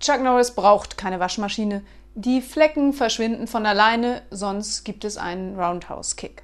Chuck Norris braucht keine Waschmaschine. Die Flecken verschwinden von alleine, sonst gibt es einen Roundhouse-Kick.